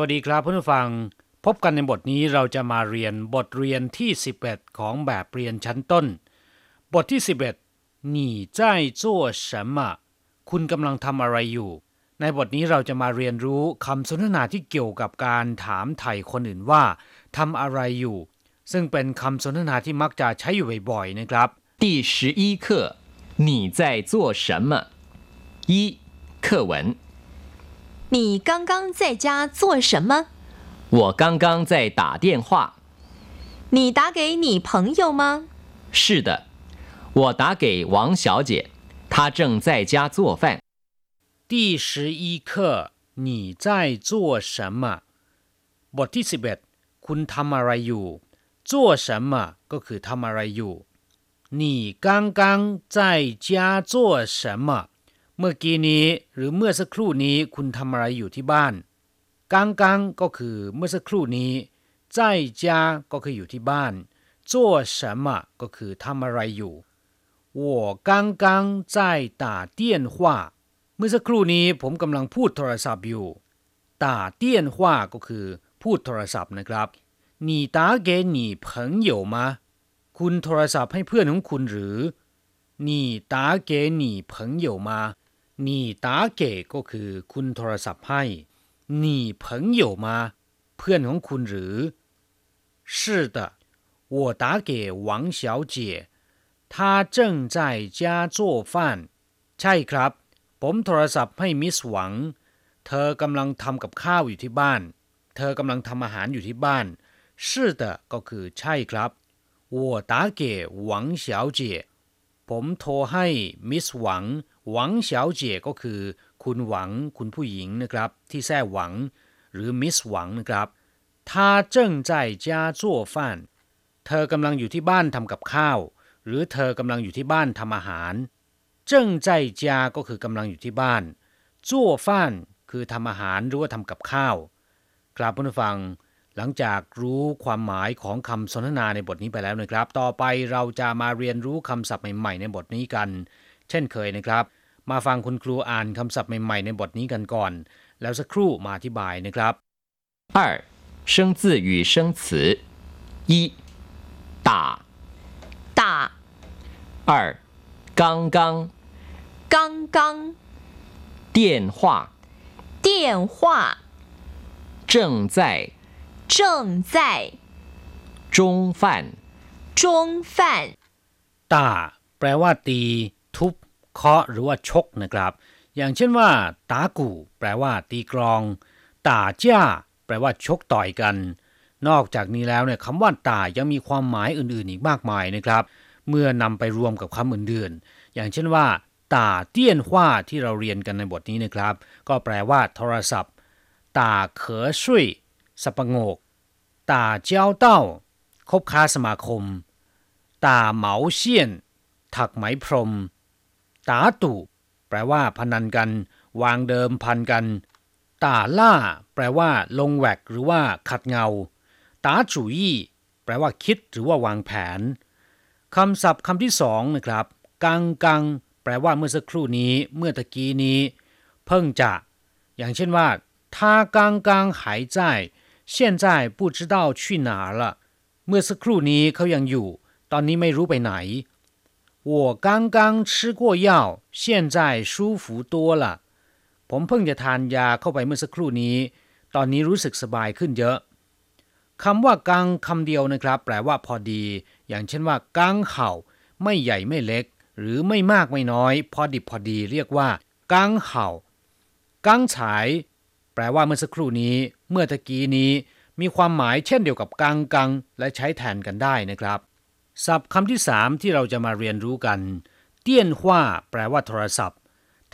วัสดีครับเพื่นผู้ฟัง พบกันในบทนี้เราจะมาเรียนบทเรียนที่ 11 ของแบบเรียนชั้นต้น บทที่ 11หนีใจจั่มะคุณกำลังทำอะไรอยู่ ในบทนี้เราจะมาเรียนรู้คำสนทนาที่เกี่ยวกับการถามไถ่คนอื่นว่าทำอะไรอยู่ ซึ่งเป็นคำสนทนาที่มักจะใช้อยู่บ่อยๆนะครับ第十一课你在做什么一课文你刚刚在家做什么？我刚刚在打电话。你打给你朋友吗？是的，我打给王小姐，她正在家做饭。第十一课你在做什么บทที่ 11 คุณทำอะไรอยู่做什么ก็คือทำอะไรอยู่你刚刚在家做什么 เมื่อกี้นี้หรือเมื่อสักครู่นี้คุณทำอะไรอยู่ที่บ้านกังกังก็คือเมื่อสักครู่นี้在家ก็คืออยู่ที่บ้าน做什么ก็คือทำอะไรอยู่我刚刚在打电话เมื่อสักครู่นี้ผมกำลังพูดโทรศัพท์อยู่打电话ก็คือพูดโทรศัพท์นะครับ你打给你朋友吗คุณโทรศัพท์ให้เพื่อนของคุณหรือ你打给你朋友吗 你打给ก็คือคุณโทรศัพท์ให้你朋友吗เพื่อนของคุณหรือ是的我打给王小姐她正在家做饭ใช่ครับ ผมโทรศัพท์ให้มิสหวัง เธอกำลังทำกับข้าวอยู่ที่บ้าน เธอกำลังทำอาหารอยู่ที่บ้าน是的ก็คือใช่ครับ我打给王小姐ผมโทรให้มิสหวัง หวังเฉาเจ๋ก็คือ คุณหวัง คุณผู้หญิงนะครับ ที่แท้หวัง หรือมิสหวังนะครับ她正在家做饭เธอกำลังอยู่ที่บ้านทำกับข้าว หรือเธอกำลังอยู่ที่บ้านทำอาหาร正在家ก็คือกำลังอยู่ที่บ้าน做饭คือทำอาหารหรือว่าทำกับข้าวครับผู้ฟัง หลังจากรู้ความหมายของคำสนทนาในบทนี้ไปแล้วนะครับ ต่อไปเราจะมาเรียนรู้คำศัพท์ใหม่ๆในบทนี้กัน เช่นเคยนะครับ มาฟังคุณครูอ่านคำศัพท์ใหม่ๆในบทนี้กันก่อน แล้วสักครู่มาอธิบายนะครับ 二生字与生词，一打打二刚刚刚刚电话电话正在正在中饭中饭 ตาแปลว่า ตี ทุบ เคาะหรือว่าชกนะครับ อย่างเช่นว่า ตากูแปลว่า ตีกลอง ตาจ้า แปลว่า ชกต่อยกัน นอกจากนี้แล้วเนี่ยคำว่าตายังมีความหมายอื่นๆ อีกมากมายนะครับ เมื่อนำไปรวมกับคำอื่นๆ อย่างเช่นว่าตาเตี้ยนหว้าที่เราเรียนกันในบทนี้นะครับ ก็แปลว่า โทรศัพท์ ตาเขอช่วยสับปงก ตาเจ้าเต้า คบค้าสมาคม ตาเหมาเซียน ถักไหมพรม ตาตุแปลว่าพนันกัน วางเดิมพันกัน ตาล่า แปลว่า ลงแวกหรือว่า ขัดเงา ตาจุยี่แปลว่า คิดหรือว่าวางแผนคำศัพท์คำที่สองนะครับ กังกัง แปลว่าเมื่อสักครู่นี้ เมื่อตะกี้นี้ เพิ่งจะ อย่างเช่นว่า他刚刚还在现在不知道去哪了เมื่อสักครู่นี้เขายังอยู่ ตอนนี้ไม่รู้ไปไหน 我刚刚吃过药现在舒服多了ผมเพิ่งจะทานยาเข้าไปเมื่อสักครู่นี้ ตอนนี้รู้สึกสบายขึ้นเยอะคำว่ากังคำเดียวนะครับ แปลว่าพอดี อย่างเช่นว่ากังเห่า ไม่ใหญ่ไม่เล็ก หรือไม่มากไม่น้อย พอดิบพอดีเรียกว่ากังเห่ากังฉาย แปลว่าเมื่อสักครู่นี้ เมื่อตะกี้นี้ มีความหมายเช่นเดียวกับกังกัง และใช้แทนกันได้นะครับ ศัพท์คำที่สามที่เราจะมาเรียนรู้กัน เตี้ยนหว้าแปลว่าโทรศัพท์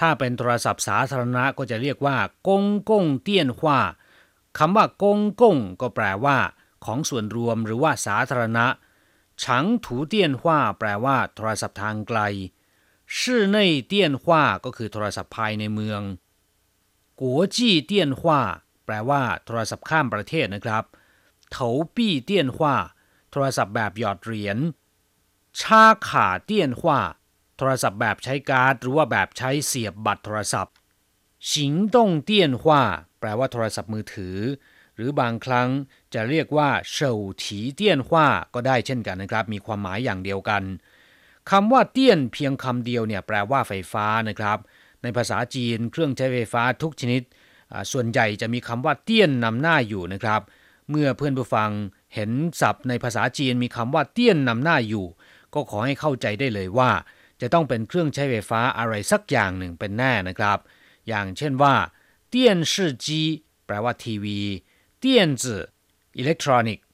ถ้าเป็นโทรศัพท์สาธารณะก็จะเรียกว่ากงกงเตี้ยนหว้าคำว่ากงกงก็แปลว่า ของส่วนรวมหรือว่าสาธารณะฉังถูเตี้ยนหว้าแปลว่า โทรศัพท์ทางไกลชื่อในเตี้ยนว้าก็คือโทรศัพท์ภายในเมืองกัวจี้เตี้ยนว้าแปลว่า โทรศัพท์ข้ามประเทศนะครับเถาปี้เตี้ยนว้า โทรศัพท์แบบหยอดเหรียญชาขาเตี้ยนขว่าโทรศัพท์แบบใช้การ์ดหรือว่าแบบใช้เสียบบัตรโทรศัพท์ชิงต้งเตี้ยนขว่าแปลว่าโทรศัพท์มือถือ หรือบางครั้งจะเรียกว่าเฉาถีเตี้ยนขว่าก็ได้เช่นกันนะครับ มีความหมายอย่างเดียวกันคำว่าเตี้ยนเพียงคำเดียวเนี่ยแปลว่าไฟฟ้านะครับ ในภาษาจีนเครื่องใช้ไฟฟ้าทุกชนิด ส่วนใหญ่จะมีคำว่าเตี้ยนนำหน้าอยู่นะครับ เมื่อเพื่อนผู้ฟัง เห็นศัพท์ในภาษาจีนมีคำว่าเตี้ยนนำหน้าอยู่ ก็ขอให้เข้าใจได้เลยว่า จะต้องเป็นเครื่องใช้ไฟฟ้าอะไรสักอย่างหนึ่งเป็นแน่นะครับ อย่างเช่นว่าเตี้ยนชื่อจีแปลว่าทีวีเตี้ยนจืออิเล็กทรอนิกส์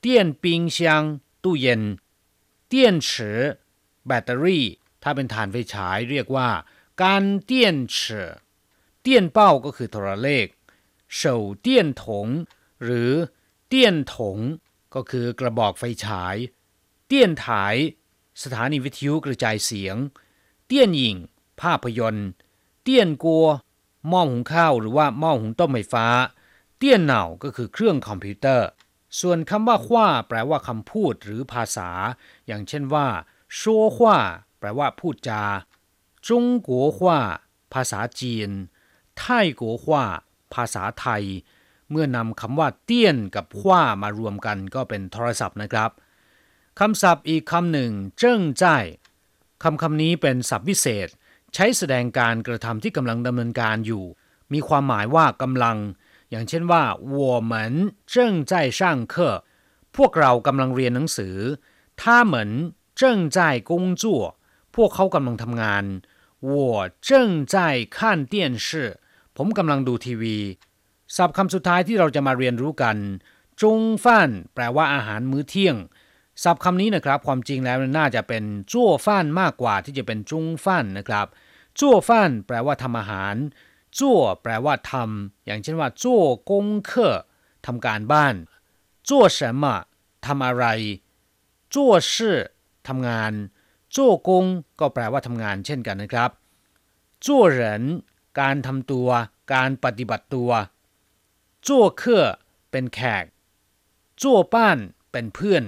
เตี้ยนปิงเซียงตู้เย็น電池 แบตเตอรี่ ถ้าเป็นถ่านไฟฉายเรียกว่า 乾電池 電報 ก็คือโทรเลข手電筒 หรือ 電筒 ก็คือกระบอกไฟฉาย 電台 สถานีวิทยุกระจายเสียง 電影 ภาพยนตร์ 電鍋 หม้อหุงข้าวหรือว่าหม้อหุงต้มไฟฟ้า 電腦 ก็คือเครื่องคอมพิวเตอร์ ส่วนคำว่าขว้าแปลว่าคำพูดหรือภาษา อย่างเช่นว่าชัวขว้าแปลว่าพูดจาจงกัวขว้าภาษาจีน ไทยกัวขว้าภาษาไทย เมื่อนำคำว่าเตี้ยนกับขว้ามารวมกันก็เป็นโทรศัพท์นะครับคำศัพท์อีกคำหนึ่งเจิ้งจ่ายคำคำนี้เป็นศัพท์วิเศษ ใช้แสดงการกระทำที่กำลังดำเนินการอยู่ มีความหมายว่ากำลัง อย่างเช่นว่า我们正在上课พวกเรากำลังเรียนหนังสือ他们正在工作พวกเขากำลังทำงาน我正在看电视ผมกำลังดูทีวี ศัพท์คำสุดท้ายที่เราจะมาเรียนรู้กันจงฟั่นแปลว่าอาหารมื้อเที่ยงศัพท์คำนี้นะครับ ความจริงแล้วน่าจะเป็นจั่วฟั่นมากกว่าที่จะเป็นจุงฟั่นนะครับจั่วฟั่นแปลว่าทำอาหารจั่วแปลว่าทำอย่างเช่นว่าจั่วกงเคอทำการบ้านจั่ว什么ทำอะไรจั่วชื่อทำงานจั่วกงก็แปลว่าทำงานเช่นกันนะครับจั่วเหรินการทำตัว การปฏิบัติตัว จั่วเคอเป็นแขกจั่วป้านเป็นเพื่อน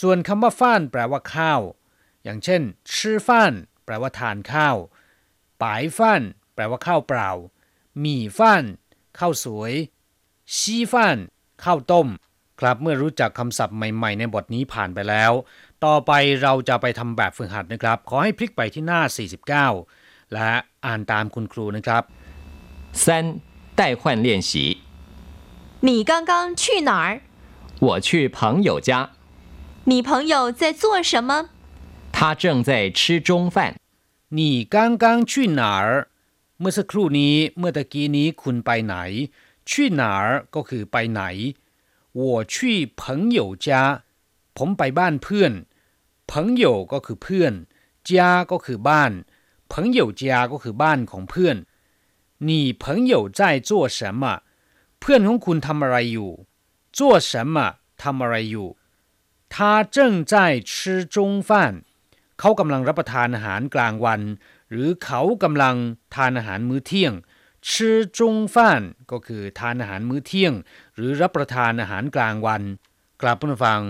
ส่วนคำว่าฟ้านแปลว่าข้าว อย่างเช่นชื่อฟ้านแปลว่าทานข้าวปายฟ้านแปลว่าข้าวเปล่าหมี่ฟ้านข้าวสวยชีฟ้านข้าวต้ม ครับเมื่อรู้จักคำศัพท์ใหม่ๆ ในบทนี้ผ่านไปแล้ว ต่อไปเราจะไปทำแบบฝึกหัดนะครับ ขอให้พลิกไปที่หน้า 49 และอ่านตามคุณครูนะครับ 三代换练习。 你刚刚去哪儿？我去朋友家，你朋友在做什么？他正在吃中饭。你刚刚去哪儿เมื่อสักครู่นี้เมื่อตะกี้นี้คุณไปไหน去哪儿ก็คือไปไหน我去朋友家ผมไปบ้านเพื่อน朋友ก็คือเพื่อน家ก็คือบ้าน朋友家ก็คือบ้านของเพื่อน你朋友在做什么 เพื่อนของคุณทำอะไรอยู่做什么ทำอะไรอยู่他正在吃中饭เขากำลังรับประทานอาหารกลางวัน หรือเขากำลังทานอาหารมื้อเที่ยงชื่อจงฟ่านก็คือทานอาหารมื้อเที่ยง หรือรับประทานอาหารกลางวัน กลับมาฟัง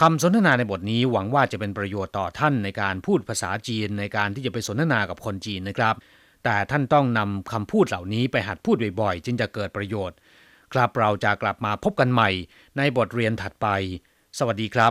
คำสนทนาในบทนี้หวังว่าจะเป็นประโยชน์ต่อท่านในการพูดภาษาจีนในการที่จะไปสนทนากับคนจีนนะครับ แต่ท่านต้องนำคำพูดเหล่านี้ไปหัดพูดบ่อยๆ จึงจะเกิดประโยชน์ ครับเราจะกลับมาพบกันใหม่ในบทเรียนถัดไป สวัสดีครับ